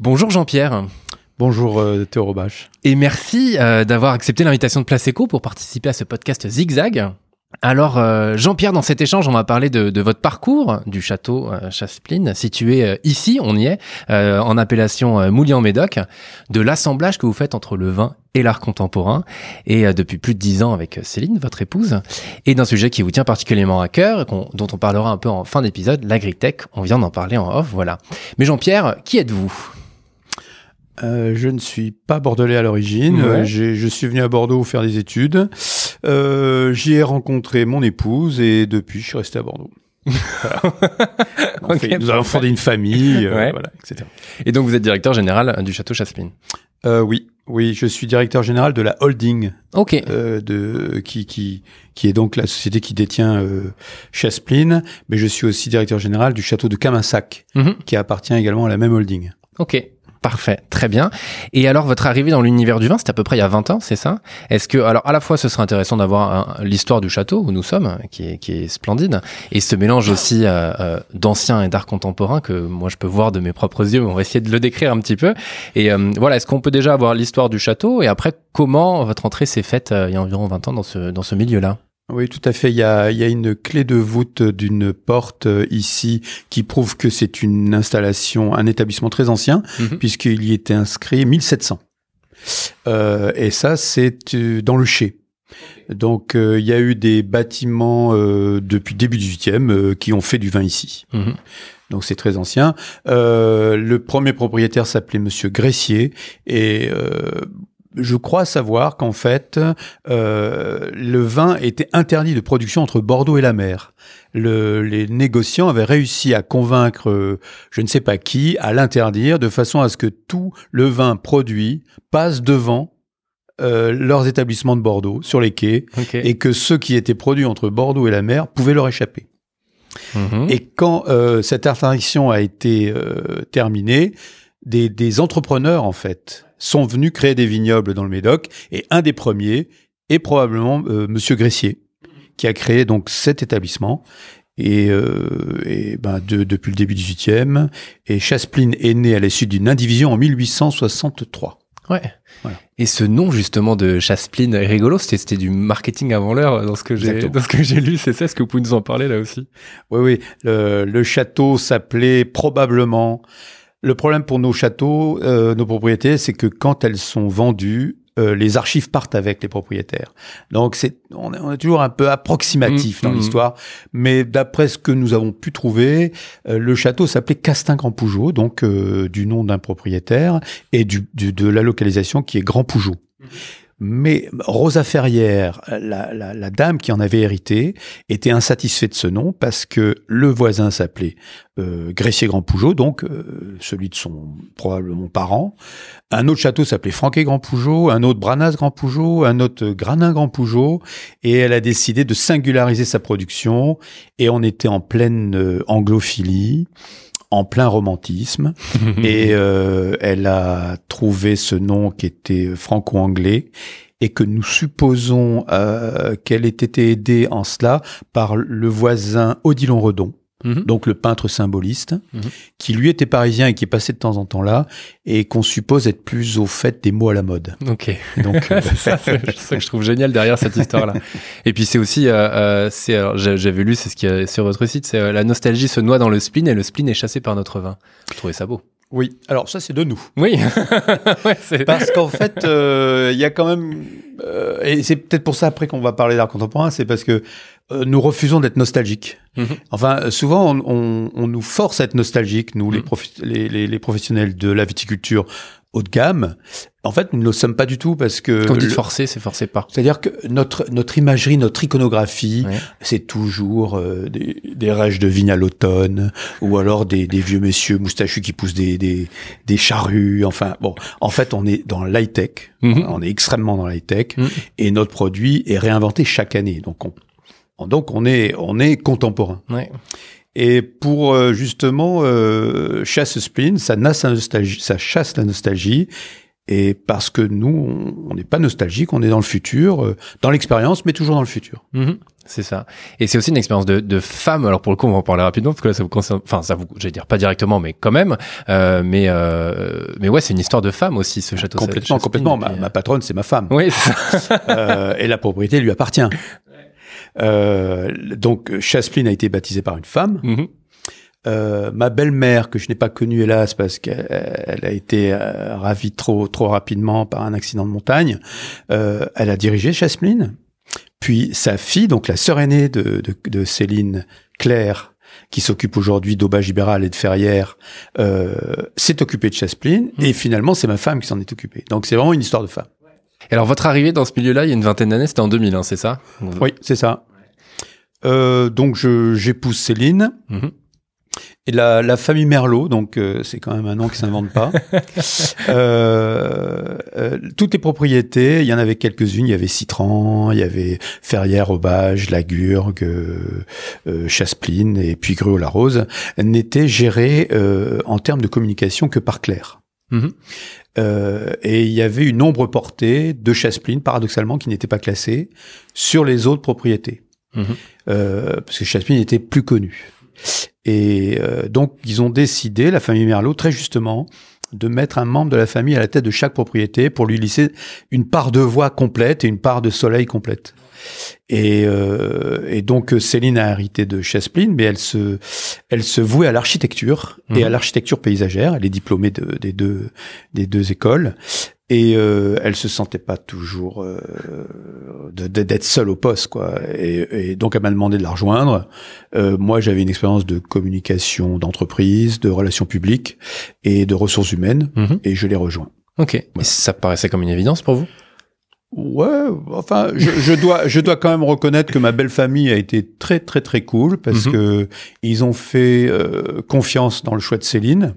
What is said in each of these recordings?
Bonjour Jean-Pierre. Bonjour euh, Théo Robache. Et merci euh, d'avoir accepté l'invitation de Place Eco pour participer à ce podcast Zigzag. Alors euh, Jean-Pierre, dans cet échange, on va parler de, de votre parcours du château euh, Chaspline, situé ici, on y est, euh, en appellation Moulian-Médoc, de l'assemblage que vous faites entre le vin et l'art contemporain, et euh, depuis plus de dix ans avec Céline, votre épouse, et d'un sujet qui vous tient particulièrement à cœur, dont on parlera un peu en fin d'épisode, l'agritech. On vient d'en parler en off, voilà. Mais Jean-Pierre, qui êtes-vous? Euh, je ne suis pas bordelais à l'origine. Ouais. Euh, je suis venu à Bordeaux faire des études. Euh, J'y ai rencontré mon épouse et depuis, je suis resté à Bordeaux. Voilà. On Ok, fait- nous avons fondé une famille, euh, Ouais. voilà, etc. Et donc vous êtes directeur général du château Chaspline. Euh, oui, oui, je suis directeur général de la holding Ok. euh, de qui qui qui est donc la société qui détient euh, Chaspline, mais je suis aussi directeur général du château de Caminsac, Mhm. qui appartient également à la même holding. Ok, parfait, très bien. Et alors, votre arrivée dans l'univers du vin, c'était à peu près il y a 20 ans, c'est ça? Est-ce que, alors, à la fois, ce serait intéressant d'avoir un- l'histoire du château où nous sommes, qui est, qui est splendide, et ce mélange aussi euh, euh, et d'art contemporain que moi je peux voir de mes propres yeux, mais on va essayer de le décrire un petit peu. Et euh, voilà, est-ce qu'on peut déjà avoir l'histoire du château? Et après comment votre entrée s'est faite euh, il y a environ 20 ans dans ce, dans ce milieu-là? Oui, tout à fait. Il y a, il y a une clé de voûte d'une porte euh, ici qui prouve que c'est une installation, un établissement très ancien, Mhm. puisqu'il y était inscrit 1700. Euh, et ça, c'est euh, dans le Chai. Donc, euh, il y a eu des bâtiments euh, depuis début 18e euh, qui ont fait du vin ici. Mhm. Donc, c'est très ancien. Euh, le premier propriétaire s'appelait Monsieur Gressier et euh, je crois savoir qu'en fait, euh, le vin était interdit de production entre Bordeaux et la mer. Le- les négociants avaient réussi à convaincre, euh, je ne sais pas qui, à l'interdire de façon à ce que tout le vin produit passe devant euh, leurs établissements de Bordeaux sur les quais et que ceux qui étaient produits entre Bordeaux et la mer pouvaient leur échapper. Mhm. Et quand euh, cette interdiction a été euh, terminée, des, des entrepreneurs en fait sont venus créer des vignobles dans le Médoc. Et un des premiers est probablement euh, Monsieur Gressier, qui a créé donc cet établissement. Et, euh, et ben de- depuis le début du 18e. Et Chaspline est né à la suite d'une indivision en 1863. Ouais. Voilà. Et ce nom justement de Chaspline est rigolo, c'était c'était du marketing avant l'heure dans ce que j'ai dans ce que j'ai lu, c'est ça, est-ce que vous pouvez nous en parler là aussi? Oui, oui. Le, le château s'appelait probablement. Le problème pour nos châteaux, euh, nos propriétés, c'est que quand elles sont vendues, euh, les archives partent avec les propriétaires. Donc c'est, on est, on est toujours un peu approximatif Mmh, dans mmh. l'histoire, mais d'après ce que nous avons pu trouver, euh, le château s'appelait Castin Grand Pougeot, donc euh, du nom d'un propriétaire et du, du- de la localisation qui est Grand Pougeot. Mais Rosa Ferrière, la, dame qui en avait hérité, était insatisfaite de ce nom parce que le voisin s'appelait euh, Grand Pougeot, donc euh, celui de son probablement parent. Un autre château s'appelait Franquet Grand Pougeot, un autre Branas Grand Pougeot, un autre Granin Grand Pougeot, et elle a décidé de singulariser sa production. Et on était en pleine euh, anglophilie, en plein romantisme, et euh, elle a trouvé ce nom qui était franco-anglais et que nous supposons euh, qu'elle ait été aidée en cela par le voisin Odilon Redon, Mhm. donc le peintre symboliste, Mhm. qui lui était parisien et qui passé de temps en temps là, et qu'on suppose être plus au fait des mots à la mode. Ok. Donc, euh, c'est ça, que je trouve génial derrière cette histoire-là. Et puis c'est aussi, euh, euh, c'est, j'avais lu, c'est ce qui est sur votre site, c'est euh, la nostalgie se noie dans le spleen et le spleen est chassé par notre vin. Je trouvais ça beau. Oui, alors ça c'est de nous. Oui. ouais. Parce qu'en fait, euh, il y a quand même, euh, et c'est peut-être pour ça après qu'on va parler d'art contemporain, c'est parce que euh, nous refusons d'être nostalgiques. Mhm. Enfin, euh, souvent, on, on- on nous force à être nostalgiques, nous, les, Mhm. les- les professionnels de la viticulture haut de gamme. En fait, nous ne le sommes pas du tout parce que... Quand vous dites le- forcé, c'est forcé par. c'est-à-dire que notre, notre imagerie, notre iconographie, Ouais. c'est toujours euh, des, des rêches de vigne à l'automne, ou alors des, des vieux messieurs moustachus qui poussent des, des, des charrues. Enfin, bon, en fait, on est dans l'high-tech. Mhm. On est extrêmement dans l'high-tech. Mhm. Et notre produit est réinventé chaque année. Donc, on, donc on, est, on est contemporain. Ouais. Et pour euh, justement euh, chasse spleen, ça, nasse la nostalgie, ça chasse la nostalgie Et parce que nous, on n'est pas nostalgique, on est dans le futur, euh, dans l'expérience, mais toujours dans le futur. Mhm. C'est ça. Et c'est aussi une expérience de, de femme. Alors pour le coup, on va en parler rapidement parce que là, ça vous concerne. Enfin, ça vous, j'allais dire pas directement, mais quand même. Euh, mais euh, mais ouais, c'est une histoire de femme aussi, ce château. Complètement, complètement. Ma, ma patronne, c'est ma femme. Oui. Euh, et la propriété lui appartient. Euh, donc, Chasplin a été baptisé par une femme. Mhm. Euh, ma belle-mère, que je n'ai pas connue hélas parce qu'elle elle a été euh, ravie trop trop rapidement par un accident de montagne, euh, elle a dirigé Chasplin. Puis sa fille, donc la sœur aînée de, de, de Céline, Claire, qui s'occupe aujourd'hui d'Aubage Ibéral et de Ferrières, euh, s'est occupée de Chasplin. Et finalement, c'est ma femme qui s'en est occupée. Donc c'est vraiment une histoire de femme. Et alors votre arrivée dans ce milieu-là, il y a une vingtaine d'années, c'était en 2000, hein, c'est ça Oui, c'est ça. Euh, donc je j'épouse Céline. Mhm. Et la, la famille Merlot, donc euh, c'est quand même un nom qui s'invente pas. euh, euh, toutes les propriétés, il y en avait quelques-unes. Il y avait Citran, il y avait Ferrières, Aubage, Lagurgue, euh, euh, Chaspline et puis Gruau-la-Rose, n'étaient gérées euh, en termes de communication que par Claire. Mhm. Euh, et il y avait une ombre portée de Chaspline, paradoxalement, qui n'était pas classée, sur les autres propriétés. Mhm. Euh, parce que Chaspline était plus connu. Et euh, donc, ils ont décidé, la famille Merlot, très justement, de mettre un membre de la famille à la tête de chaque propriété pour lui laisser une part de voix complète et une part de soleil complète. Et, euh, et donc Céline a hérité de Chaspline, mais elle se, elle se vouait à l'architecture et Mhm. à l'architecture paysagère. Elle est diplômée de- des deux, des deux écoles. Et euh, elle se sentait pas toujours euh, d'être seule au poste, quoi. Et, et donc elle m'a demandé de la rejoindre. Euh, moi, j'avais une expérience de communication d'entreprise, de relations publiques et de ressources humaines, Mhm. et je l'ai rejoint. Ok. Et ça paraissait comme une évidence pour vous? Ouais, enfin, je, je dois, je dois quand même reconnaître que ma belle famille a été très, très, très cool parce Mhm. que ils ont fait euh, confiance dans le choix de Céline.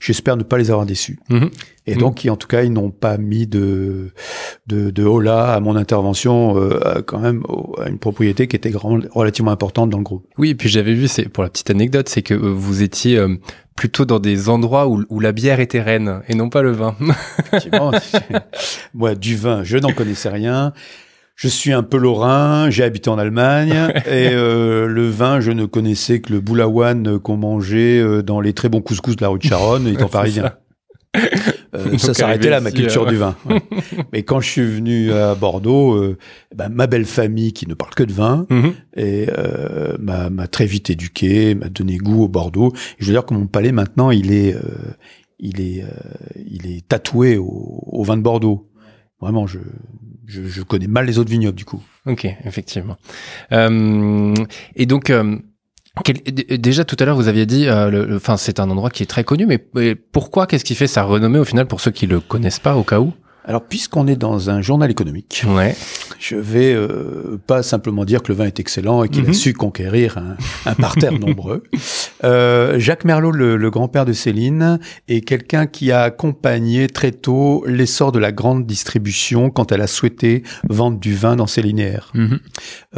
J'espère ne pas les avoir déçus. Mhm. Et Mhm. donc, en tout cas, ils n'ont pas mis de, de, de hola à mon intervention, euh, quand même, à une propriété qui était grand- relativement importante dans le groupe. Oui, et puis j'avais vu, c'est pour la petite anecdote, c'est que euh, vous étiez euh, plutôt dans des endroits où, où la bière était reine et non pas le vin. Effectivement, moi, du vin, je n'en connaissais rien. Je suis un peu lorrain, j'ai habité en Allemagne et euh, le vin, je ne connaissais que le boulawan qu'on mangeait euh, dans les très bons couscous de la rue de Charonne, étant parisien. Euh, Donc, ça s'arrêtait là, ma culture euh, du vin. ouais. Mais quand je suis venu à Bordeaux, euh, ben, ma belle famille qui ne parle que de vin Mhm. et euh, m'a très vite éduqué, m'a donné goût au Bordeaux. Et je veux dire que mon palais maintenant, il est, euh, il est, euh, il est tatoué au, au vin de Bordeaux. Vraiment, je, je, connais mal les autres vignobles du coup. Ok, effectivement. Euh, et donc, euh, déjà tout à l'heure, vous aviez dit, euh, enfin, c'est un endroit qui est très connu, mais, mais pourquoi Qu'est-ce qui fait sa renommée au final pour ceux qui le connaissent pas au cas où? Alors, puisqu'on est dans un journal économique, Ouais. je vais euh, pas simplement dire que le vin est excellent et qu'il Mhm. a su conquérir un, un parterre nombreux. Euh, Jacques Merlot, le, le grand-père de Céline, est quelqu'un qui a accompagné très tôt l'essor de la grande distribution quand elle a souhaité vendre du vin dans ses linéaires. Mhm.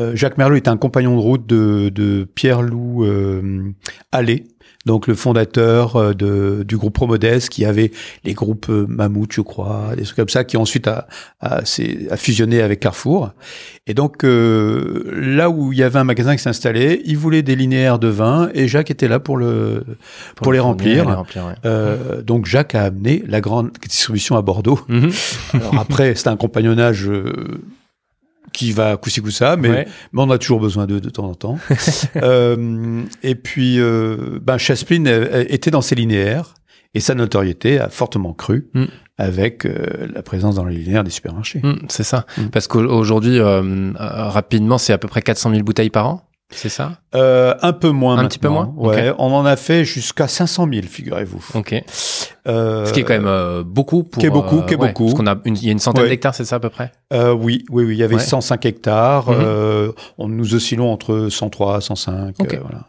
Euh, Jacques Merlot est un compagnon de route de, de Pierre-Loup euh, Allais, donc le fondateur euh, de, du groupe Promodès, qui avait les groupes euh, Mammouth, je crois, des trucs comme ça, qui ensuite a, a, a fusionné avec Carrefour. Et donc euh, là où il y avait un magasin qui s'installait, il voulait des linéaires de vin, et Jacques était là pour le pour, les le remplir. les remplir, ouais. Euh, donc Jacques a amené la grande distribution à Bordeaux. Mhm. Alors après, c'est un compagnonnage euh, qui va coup-ci coup-ça, mais Ouais. mais on a toujours besoin d'eux de temps en temps. euh, et puis, euh, ben, était dans ses linéaires et sa notoriété a fortement cru Mm. avec euh, la présence dans les linéaires des supermarchés. Mm, c'est ça. Mm. Parce qu'aujourd'hui, euh, rapidement, c'est à peu près 400 000 bouteilles par an. C'est ça? Un peu moins Un maintenant. petit peu moins? Ouais, on en a fait jusqu'à 500 000, figurez-vous. Ok. Euh, Ce qui est quand même euh, beaucoup pour. qui est beaucoup, euh, qui est ouais, beaucoup. Parce qu'on a une, il y a une centaine Ouais. d'hectares, c'est ça à peu près oui, oui, oui. Il y avait Ouais. 105 hectares. Mhm. on nous oscillons entre 103, 105. Ok. euh, voilà.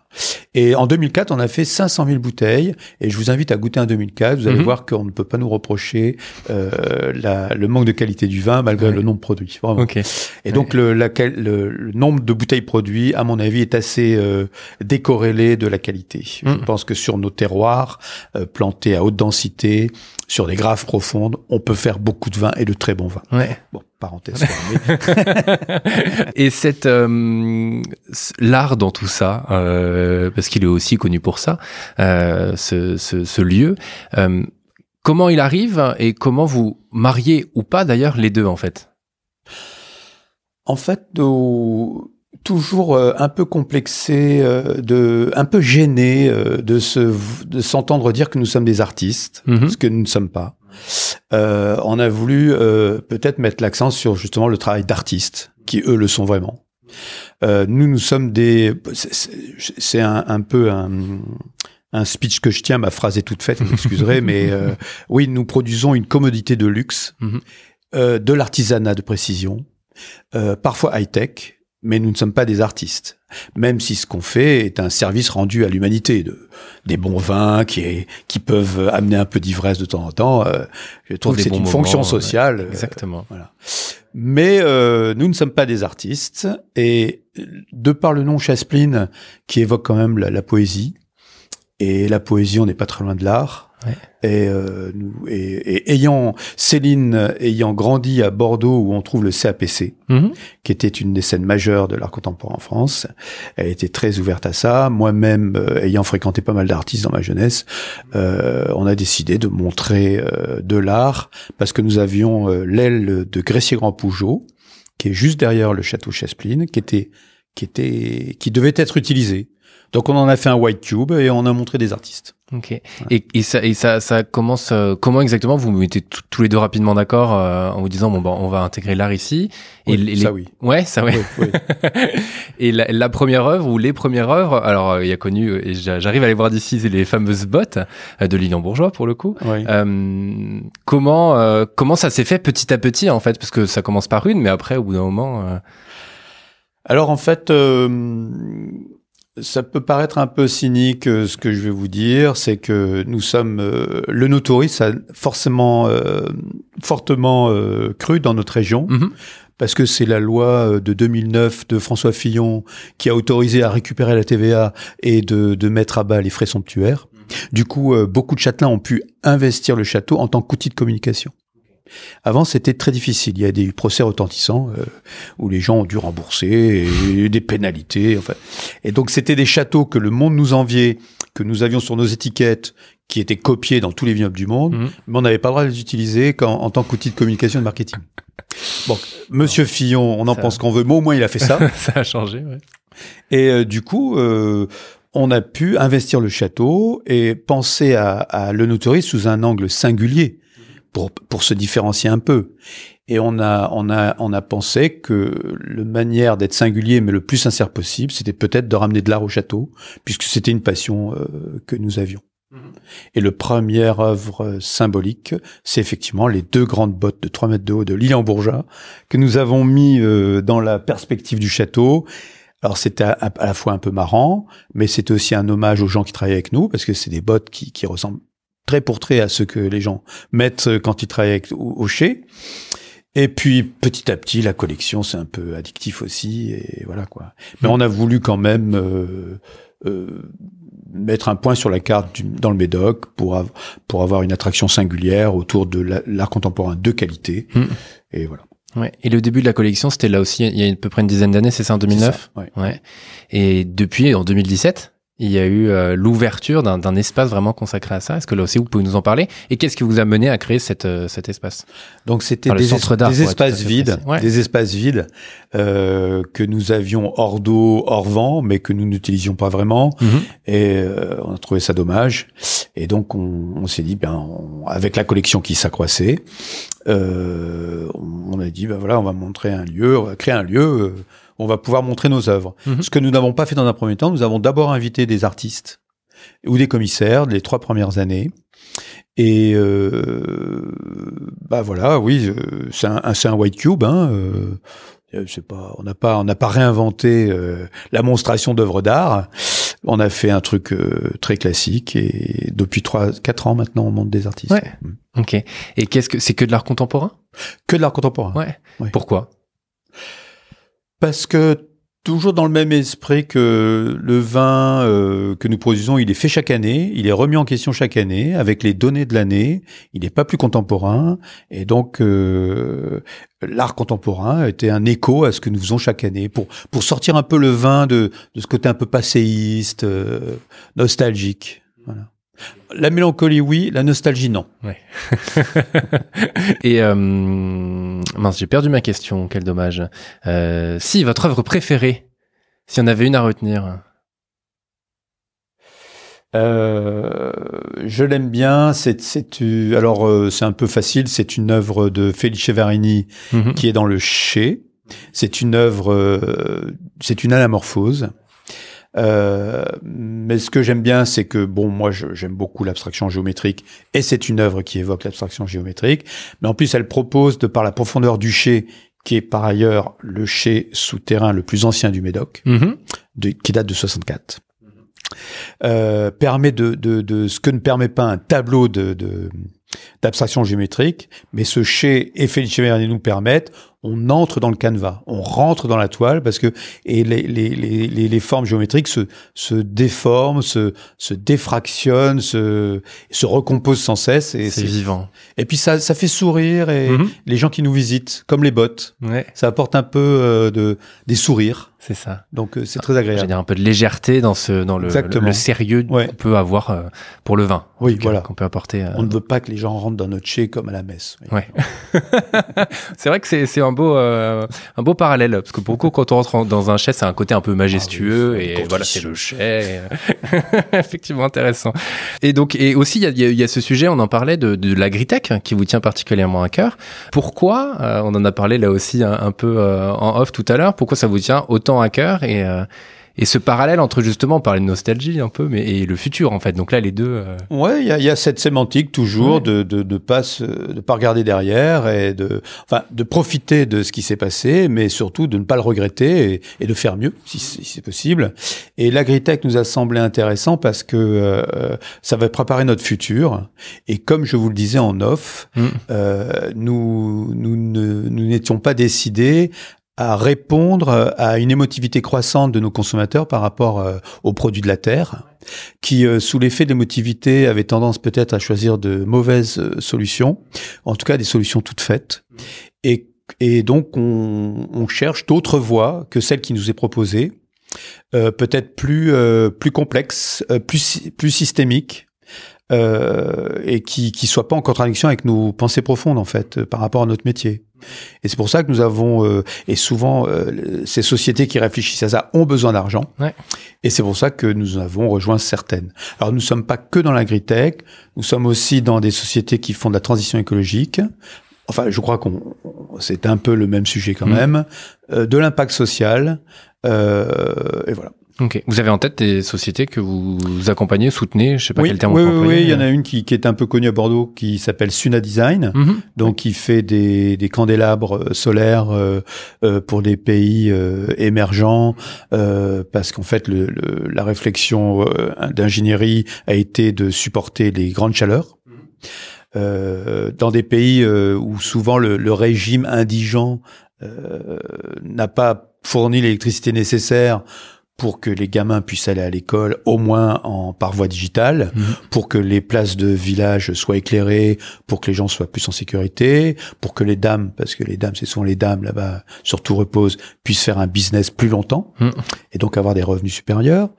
Et en 2004, on a fait 500 000 bouteilles. Et je vous invite à goûter un 2004. Vous allez Mhm. voir qu'on ne peut pas nous reprocher euh, la- le manque de qualité du vin malgré Ouais. le nombre de produits. Vraiment. Ok. Et donc le, la qual- le, le nombre de bouteilles produits, à mon avis, est assez euh, décorrélé de la qualité. Je Mm. pense que sur nos terroirs, euh, plantés à haute densité, sur des graves profondes, on peut faire beaucoup de vin et de très bons vins. Ouais. Bon, parenthèse. Et cette euh, l'art dans tout ça, euh, parce qu'il est aussi connu pour ça, euh, ce, ce, ce lieu. euh, comment il arrive et comment vous mariez ou pas d'ailleurs les deux en fait? En fait, nos- toujours euh, un peu complexé, euh, de, un peu gêné euh, de se, de s'entendre dire que nous sommes des artistes, Mhm. ce que nous ne sommes pas. Euh, on a voulu euh, peut-être mettre l'accent sur justement le travail d'artistes, qui eux le sont vraiment. Euh, nous, nous sommes des. c'est- un, un peu un, un speech que je tiens. Ma phrase est toute faite, vous m'excuserez, mais euh, oui, nous produisons une commodité de luxe, euh, de l'artisanat de précision, euh, parfois high tech, mais nous ne sommes pas des artistes. Même si ce qu'on fait est un service rendu à l'humanité, de des bons vins qui est, qui peuvent amener un peu d'ivresse de temps en temps. euh, je trouve que c'est une moments, fonction ouais, sociale. euh, Exactement. mais euh, nous ne sommes pas des artistes et de par le nom Chaspline qui évoque quand même la, la poésie et la poésie on n'est pas très loin de l'art Ouais. et, euh, et, et ayant Céline ayant grandi à Bordeaux où on trouve le CAPC Mhm. qui était une des scènes majeures de l'art contemporain en France. Elle était très ouverte à ça. Moi-même, euh, ayant fréquenté pas mal d'artistes dans ma jeunesse, euh, on a décidé de montrer euh, de l'art parce que nous avions euh, l'aile de Gressier-Grand-Pougeot, qui est juste derrière le château Chaspline, qui était, qui était, qui devait être utilisé. Donc on en a fait un white cube et on a montré des artistes. Ok. Et, et ça, et ça, ça commence. euh, comment exactement? Vous vous mettez tous les deux rapidement d'accord euh, en vous disant bon ben on va intégrer l'art ici. Et Oui, les- ça oui. Ouais, ça ouais. Oui, oui. Et la, la première œuvre ou les premières œuvres, alors euh, il y a connu, euh, et j'a- j'arrive à les voir d'ici, c'est les fameuses bottes euh, de Lilian Bourgeois pour le coup. Oui. Euh, comment euh, comment ça s'est fait petit à petit en fait, parce que ça commence par une, mais après au bout d'un moment. euh, Alors en fait, euh, ça peut paraître un peu cynique euh, ce que je vais vous dire, c'est que nous sommes euh, le no-touriste a forcément euh, fortement euh, cru dans notre région mhm. parce que c'est la loi euh, de 2009 de François Fillon qui a autorisé à récupérer la TVA et de, de mettre à bas les frais somptuaires. Du coup, euh, beaucoup de châtelains ont pu investir le château en tant qu'outil de communication. Avant, c'était très difficile. Il y a des procès retentissants euh, où les gens ont dû rembourser et des pénalités. Enfin. Et donc, c'était des châteaux que le monde nous enviait, que nous avions sur nos étiquettes, qui étaient copiés dans tous les vignobles du monde, Mhm. mais on n'avait pas le droit de les utiliser en tant qu'outil de communication et de marketing. Bon, Monsieur Fillon, on en pense qu'on veut, mais au moins il a fait ça. ça a changé. Ouais. Et euh, du coup, euh, on a pu investir le château et penser à, à le sous un angle singulier pour, pour se différencier un peu. Et on a, on a, on a pensé que la manière d'être singulier, mais le plus sincère possible, c'était peut-être de ramener de l'art au château, puisque c'était une passion euh, que nous avions. Et le première œuvre euh, symbolique, c'est effectivement les deux grandes bottes de 3 mètres de haut de Lilian Bourgeat, que nous avons mis euh, dans la perspective du château. Alors c'était à, à la fois un peu marrant, mais c'était aussi un hommage aux gens qui travaillent avec nous, parce que c'est des bottes qui, qui ressemblent très pour trait à ce que les gens mettent euh, quand ils travaillent avec Hocher. Et puis petit à petit, la collection c'est un peu addictif aussi, et voilà quoi. Mais on a voulu quand même euh, euh, mettre un point sur la carte du- dans le Médoc pour, av- pour avoir une attraction singulière autour de la- l'art contemporain de qualité. Mm. Et voilà. Ouais. Et le début de la collection, c'était là aussi, il y a à peu près une dizaine d'années, c'est ça en 2009 C'est ça, ouais. Ouais. Et depuis, en 2017, il y a eu euh, l'ouverture d'un espace vraiment consacré à ça. Est-ce que là aussi, vous pouvez nous en parler? Et qu'est-ce qui vous a mené à créer cette, euh, cet espace? Donc c'était Enfin, des, es- des espaces vides. Ouais. des espaces vides euh, que nous avions hors d'eau, hors vent, mais que nous n'utilisions pas vraiment. Et euh, on a trouvé ça dommage. Et donc on, on s'est dit, ben, on- avec la collection qui s'accroissait, euh, on a dit, ben voilà, on va montrer un lieu, on va créer un lieu. On va pouvoir montrer nos œuvres. Mhm. Ce que nous n'avons pas fait dans un premier temps, nous avons d'abord invité des artistes ou des commissaires les trois premières années. Et euh, bah voilà, oui, euh, c'est un, white cube. Hein, euh, c'est pas, on n'a pas, on n'a pas réinventé euh, la monstration d'œuvres d'art. on a fait un truc très classique et depuis trois, quatre ans maintenant, on monte des artistes. Ouais. Ok. Et qu'est-ce que c'est que de l'art contemporain? Que de l'art contemporain. Ouais. Ouais. Pourquoi? Parce que toujours dans le même esprit que le vin euh, que nous produisons, il est fait chaque année, il est remis en question chaque année avec les données de l'année, il n'est pas plus contemporain et donc euh, l'art contemporain était un écho à ce que nous faisons chaque année pour pour sortir un peu le vin de de ce côté un peu passéiste, euh, nostalgique. Voilà. La mélancolie, oui. La nostalgie, non. Et euh, mince, j'ai perdu ma question. Quel dommage. Euh, si votre œuvre préférée, si on avait une à retenir. Euh, je l'aime bien. C'est, c'est, alors euh, c'est un peu facile. C'est une œuvre de Felice Varini Mhm. qui est dans le Chez. C'est une œuvre, euh, c'est une anamorphose. Euh, mais ce que j'aime bien, c'est que bon, moi, j'aime beaucoup l'abstraction géométrique, et c'est une œuvre qui évoque l'abstraction géométrique. Mais en plus, elle propose, de par la profondeur du Chez, qui est par ailleurs le Chez souterrain le plus ancien du Médoc, Mhm. de- qui date de 64. Euh, permet de, de, de ce que ne permet pas un tableau de, de- d'abstraction géométrique, mais ce chez et Felice nous permettent, on entre dans le canevas, on rentre dans la toile parce que et les, les, les, les, les formes géométriques se, se déforment, se, se défractionnent, se, se recomposent sans cesse et, C'est vivant. et puis ça, ça fait sourire et Mhm. les gens qui nous visitent, comme les bottes, Ouais, ça apporte un peu euh, de des sourires, c'est ça. donc euh, c'est très J'ai agréable. dire un peu de légèreté dans ce dans le, le, Exactement. le sérieux Ouais. qu'on peut avoir euh, pour le vin. Oui, cas, voilà. Qu'on peut apporter. euh, On ne veut pas que les gens rentrent dans notre chez comme à la messe. Ouais. c'est vrai que c'est c'est un beau euh, un beau parallèle parce que beaucoup quand on rentre en- dans un chai c'est un côté un peu majestueux Ah oui, et voilà c'est le chai. et- Effectivement intéressant. Et donc et aussi il y y a- il y a ce sujet on en parlait de, de l'agritech qui vous tient particulièrement à cœur. Pourquoi euh, on en a parlé là aussi un, un peu euh, en off tout à l'heure. Pourquoi ça vous tient autant à cœur et et ce parallèle entre justement parlait de nostalgie un peu mais et le futur en fait. Donc là les deux. euh, Ouais, il y y a cette sémantique toujours Ouais. de de de pas se- de pas regarder derrière et de enfin de profiter de ce qui s'est passé, mais surtout de ne pas le regretter et, et de faire mieux si, si c'est possible. Et l'agritech nous a semblé intéressant parce que euh, ça va préparer notre futur. Et comme je vous le disais en off, Mm. euh, nous nous ne- nous n'étions pas décidés à répondre à une émotivité croissante de nos consommateurs par rapport euh, aux produits de la terre, qui, euh, sous l'effet de l'émotivité, avaient tendance peut-être à choisir de mauvaises euh, solutions, en tout cas des solutions toutes faites. Et, et donc, on, on cherche d'autres voies que celle qui nous est proposée, euh, peut-être plus, euh, plus complexes, euh, plus, plus systémiques, euh, et qui qui soient pas en contradiction avec nos pensées profondes en fait euh, par rapport à notre métier. Et c'est pour ça que nous avons euh, et souvent euh, ces sociétés qui réfléchissent à ça ont besoin d'argent. Ouais. Et c'est pour ça que nous avons rejoint certaines. Alors nous sommes pas que dans l'agritech, nous sommes aussi dans des sociétés qui font de la transition écologique. Enfin, je crois qu'on c'est un peu le même sujet quand Mhm. même, euh, de l'impact social. Euh, et voilà. Ok. Vous avez en tête des sociétés que vous accompagnez, soutenez, je sais pas oui, quel terme oui, on peut oui, il y en a une qui, qui est un peu connue à Bordeaux qui s'appelle Suna Design. Mhm. donc qui fait des, des candélabres euh, solaires euh, euh, pour des pays euh, émergents, euh, parce qu'en fait le, le- la réflexion euh, d'ingénierie a été de supporter les grandes chaleurs. Euh, dans des pays euh, où souvent le, le régime indigent euh, n'a pas fourni l'électricité nécessaire pour que les gamins puissent aller à l'école, au moins en par voie digitale, Mhm. pour que les places de village soient éclairées, pour que les gens soient plus en sécurité, pour que les dames, parce que les dames, ce sont les dames là-bas, surtout reposent, puissent faire un business plus longtemps Mhm. et donc avoir des revenus supérieurs,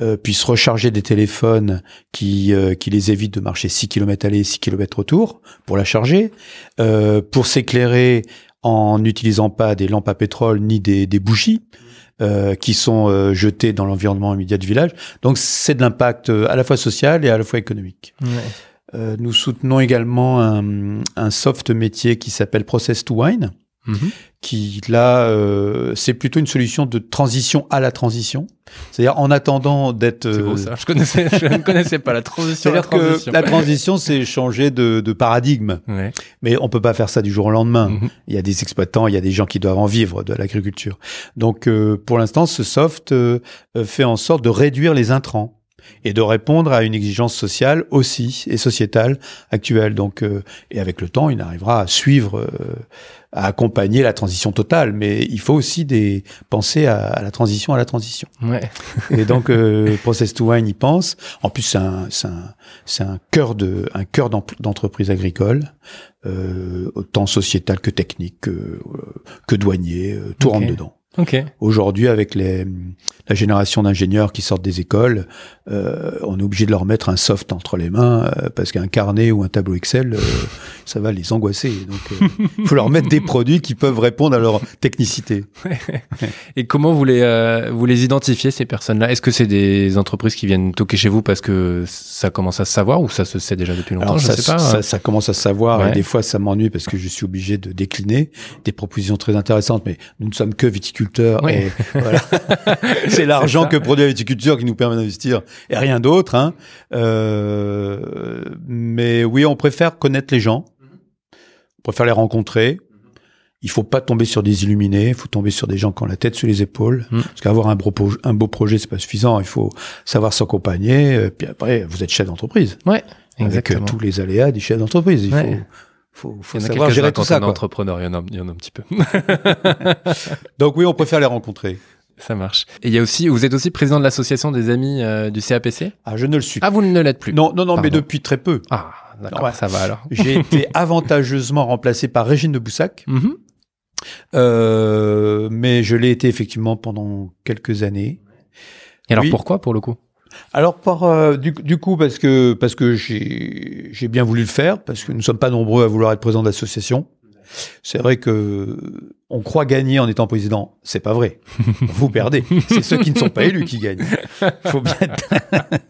euh, puissent recharger des téléphones qui euh, qui les évitent de marcher 6 km aller, 6 km retour pour la charger, euh, pour s'éclairer en n'utilisant pas des lampes à pétrole ni des, des bougies euh, qui sont euh, jetées dans l'environnement immédiat du village. Donc c'est de l'impact euh, à la fois social et à la fois économique. Euh, nous soutenons également un, un soft métier qui s'appelle Process to Wine, Mhm. qui là, euh, c'est plutôt une solution de transition à la transition. C'est-à-dire en attendant d'être. C'est beau euh, ça. Je connaissais, je ne connaissais pas la transition. C'est-à-dire la que transition. la transition, c'est changer de, de paradigme. Ouais. Mais on peut pas faire ça du jour au lendemain. Mhm. Il y a des exploitants, il y a des gens qui doivent en vivre de l'agriculture. Donc, euh, pour l'instant, ce soft euh, euh, fait en sorte de réduire les intrants et de répondre à une exigence sociale aussi et sociétale actuelle. Donc, euh, et avec le temps, il arrivera à suivre, euh, à accompagner la transition totale. Mais il faut aussi des penser à, à la transition à la transition. Ouais. Et donc, euh, Process to Wine y pense. En plus, c'est un, c'est un, c'est un cœur de, un cœur d'entreprise agricole, euh, autant sociétal que technique, que, euh, que douanier, euh, tout rentre dedans. Aujourd'hui, avec les, la génération d'ingénieurs qui sortent des écoles, euh, on est obligé de leur mettre un soft entre les mains euh, parce qu'un carnet ou un tableau Excel, euh, ça va les angoisser. Donc, il faut leur mettre des produits qui peuvent répondre à leur technicité. Et comment vous les, vous les identifiez, ces personnes-là? Est-ce que c'est des entreprises qui viennent toquer chez vous parce que ça commence à se savoir ou ça se sait déjà depuis longtemps? Alors Je ça, sais pas. ça, ça commence à se savoir Ouais. et des fois ça m'ennuie parce que je suis obligé de décliner des propositions très intéressantes, mais nous ne sommes que viticulteurs Ouais. et voilà. c'est l'argent que produit la viticulture qui nous permet d'investir et rien d'autre. Hein. Euh, mais oui, on préfère connaître les gens, on préfère les rencontrer. Il faut pas tomber sur des illuminés, il faut tomber sur des gens qui ont la tête sur les épaules. Mm. Parce qu'avoir un, beau un beau projet, c'est pas suffisant. Il faut savoir s'accompagner. euh, Puis après, vous êtes chef d'entreprise avec euh, Exactement. tous les aléas des chefs d'entreprise. Il Ouais. faut, faut, faut Il y en savoir gérer quand tout ça. on est Quoi. entrepreneur, il y en a, il y en a un petit peu. Donc oui, on préfère les rencontrer. ça marche. Et il y a aussi, vous êtes aussi président de l'association des amis euh, du CAPC Ah, je ne le suis. Ah, vous ne l'êtes plus non, non, non, mais depuis très peu. Ah, d'accord, Ouais. ça va alors. J'ai été avantageusement remplacé par Régine de Boussac, Mhm. euh, mais je l'ai été effectivement pendant quelques années. Et alors Oui. pourquoi pour le coup? Alors par euh, du, du coup parce que parce que j'ai bien voulu le faire parce que nous sommes pas nombreux à vouloir être président d'association. C'est vrai que on croit gagner en étant président, c'est pas vrai. Vous perdez. C'est ceux qui ne sont pas élus qui gagnent. Faut bien. être-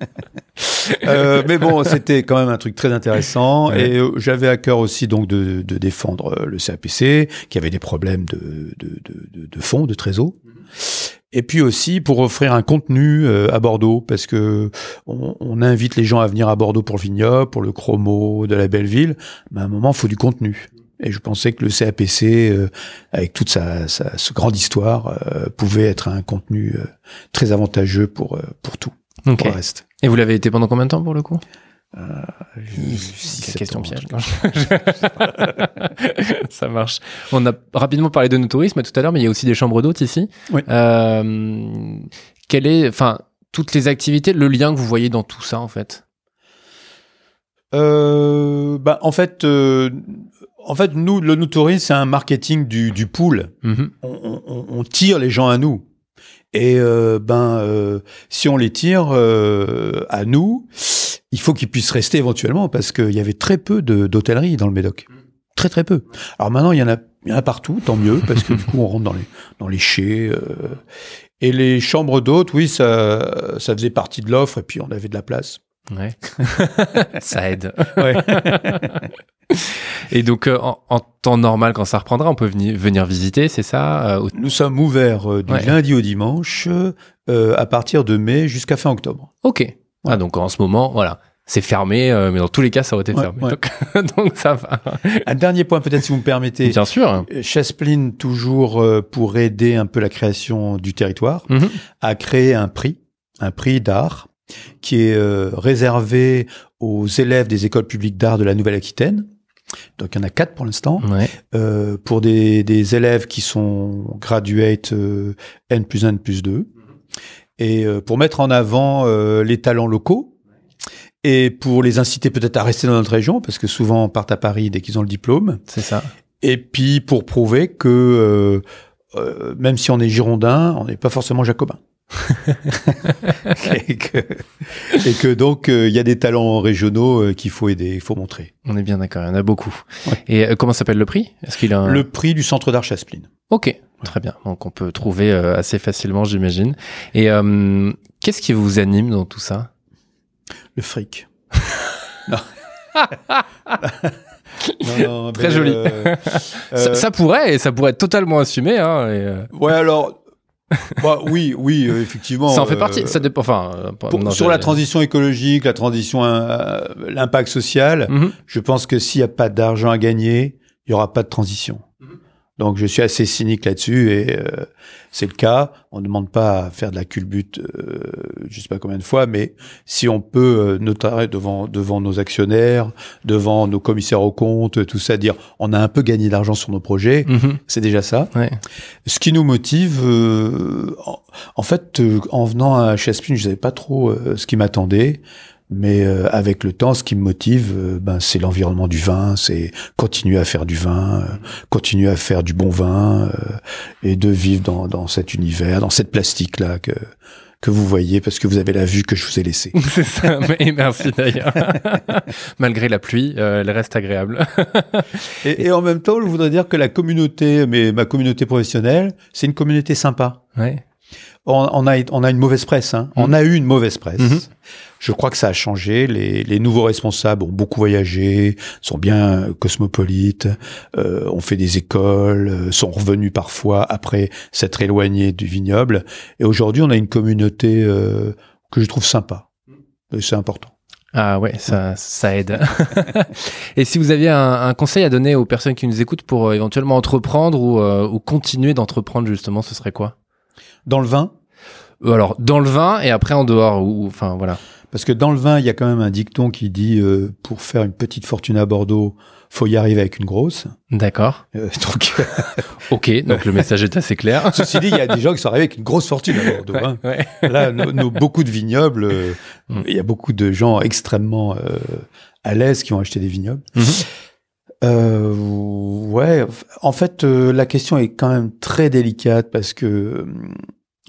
Euh, mais bon, c'était quand même un truc très intéressant Ouais. et euh, j'avais à cœur aussi donc de, de défendre le CAPC qui avait des problèmes de de, de, de, de fonds, de trésor. Et puis aussi pour offrir un contenu euh, à Bordeaux, parce que on, on invite les gens à venir à Bordeaux pour le vignoble, pour le chromo de la belle ville. Mais à un moment, il faut du contenu. Et je pensais que le CAPC, euh, avec toute sa, sa, sa grande histoire, euh, pouvait être un contenu euh, très avantageux pour pour tout, pour le reste. Et vous l'avez été pendant combien de temps pour le coup? Quelle sept question piège. Ça marche. On a rapidement parlé de nos tourismes tout à l'heure, mais il y a aussi des chambres d'hôtes ici. Oui. Euh, quelle est, enfin, toutes les activités, le lien que vous voyez dans tout ça en fait? Euh, bah, en fait, euh, en fait, nous, le nous tourisme, c'est un marketing du, du pool. Mhm. on, on- on tire les gens à nous. Et euh, ben, euh, si on les tire euh, à nous, il faut qu'ils puissent rester éventuellement parce qu'il y avait très peu de- d'hôtellerie dans le Médoc, très très peu. Alors maintenant, il y en a, il y en a partout, tant mieux parce que du coup, on rentre dans les dans les chais. euh, et les chambres d'hôtes, oui, ça ça faisait partie de l'offre et puis on avait de la place. Ouais. ça aide. Ouais. Et donc, euh, en, en temps normal, quand ça reprendra, on peut venir, venir visiter, c'est ça euh, au- Nous sommes ouverts euh, du Ouais. lundi au dimanche euh, à partir de mai jusqu'à fin octobre. Ok. Ah, donc en ce moment, voilà. C'est fermé, euh, mais dans tous les cas, ça aurait été Ouais, fermé. ouais. Donc, donc ça va. Un dernier point peut-être si vous me permettez. Bien sûr. Chaspline, toujours euh, pour aider un peu la création du territoire, Mhm. a créé un prix, un prix d'art, qui est euh, réservé aux élèves des écoles publiques d'art de la Nouvelle-Aquitaine. Donc il y en a quatre pour l'instant, Ouais. euh, pour des, des élèves qui sont graduates euh, N plus 1, N plus 2, et euh, pour mettre en avant euh, les talents locaux, et pour les inciter peut-être à rester dans notre région, parce que souvent partent à Paris dès qu'ils ont le diplôme, C'est ça. et puis pour prouver que euh, même si on est girondin, on n'est pas forcément jacobin. et, que, et que donc euh, il y a des talents régionaux euh, qu'il faut aider, il faut montrer. On est bien d'accord, il y en a beaucoup. Ouais. Et comment s'appelle le prix? Est-ce qu'il a un... Le prix du centre d'art Chaspline. Ok, très bien. Donc on peut trouver euh, assez facilement, j'imagine. Et euh, qu'est-ce qui vous anime dans tout ça? Le fric. Non, non, Très joli. euh, Ça, euh, ça pourrait, et ça pourrait être totalement assumé. Hein, et, Ouais, alors. bah, oui, oui, euh, effectivement. ça en fait euh, partie. Ça dépend. Enfin, euh, pour- non, sur la transition écologique, la transition, l'impact social, Mhm. je pense que s'il n'y a pas d'argent à gagner, il n'y aura pas de transition. Donc je suis assez cynique là-dessus et euh, c'est le cas. On ne demande pas à faire de la culbute, euh, je sais pas combien de fois, mais si on peut euh, notamment devant devant nos actionnaires, devant nos commissaires aux comptes, tout ça, dire on a un peu gagné d'argent sur nos projets, Mhm. c'est déjà ça. Ouais. Ce qui nous motive, euh, en, en fait, euh, en venant à Chaspin, je savais pas trop euh, ce qui m'attendait. Mais euh, avec le temps, ce qui me motive, euh, ben, c'est l'environnement du vin, c'est continuer à faire du vin, euh, continuer à faire du bon vin euh, et de vivre dans, dans cet univers, dans cette plastique là que que vous voyez parce que vous avez la vue que je vous ai laissée. C'est ça. Mais merci d'ailleurs. Malgré la pluie, euh, elle reste agréable. Et, et en même temps, je voudrais dire que la communauté, mais ma communauté professionnelle, c'est une communauté sympa. Ouais. On, on a, on a une mauvaise presse. Hein. On a eu une mauvaise presse. Mhm. Je crois que ça a changé. Les, les nouveaux responsables ont beaucoup voyagé, sont bien euh, cosmopolites, euh, ont fait des écoles, euh, sont revenus parfois après s'être éloignés du vignoble. Et aujourd'hui, on a une communauté euh, que je trouve sympa. C'est important. Ah ouais, ça, ça aide. Et si vous aviez un, un conseil à donner aux personnes qui nous écoutent pour euh, éventuellement entreprendre ou, euh, ou continuer d'entreprendre justement, ce serait quoi? Dans le vin, Euh, Alors dans le vin et après en dehors ou enfin voilà. parce que dans le vin, il y a quand même un dicton qui dit euh, pour faire une petite fortune à Bordeaux, faut y arriver avec une grosse. D'accord. Euh, donc, Ok, donc le message est assez clair. ceci dit, il y a des gens qui sont arrivés avec une grosse fortune à Bordeaux. hein. Ouais. Là, nos, beaucoup de vignobles, euh, Mm. il y a beaucoup de gens extrêmement euh, à l'aise qui ont acheté des vignobles. Mhm. Euh, ouais, en fait, euh, la question est quand même très délicate parce que euh,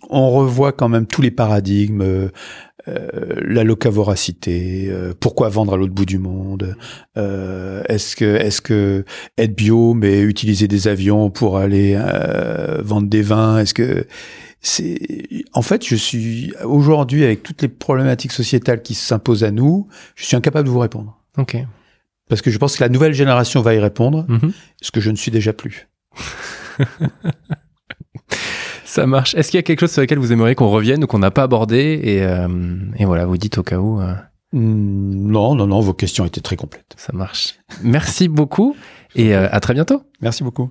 on revoit quand même tous les paradigmes, euh, euh, la locavoracité, pourquoi vendre à l'autre bout du monde, est-ce que est-ce que être bio mais utiliser des avions pour aller vendre des vins, est-ce que c'est en fait je suis aujourd'hui avec toutes les problématiques sociétales qui s'imposent à nous, je suis incapable de vous répondre Ok. Parce que je pense que la nouvelle génération va y répondre, Mhm. ce que je ne suis déjà plus. Ça marche. Est-ce qu'il y a quelque chose sur lequel vous aimeriez qu'on revienne ou qu'on n'a pas abordé et, euh, et voilà, vous dites au cas où. euh, Hmm, Non, non, non, vos questions étaient très complètes. ça marche. Merci beaucoup et euh, à très bientôt. Merci beaucoup.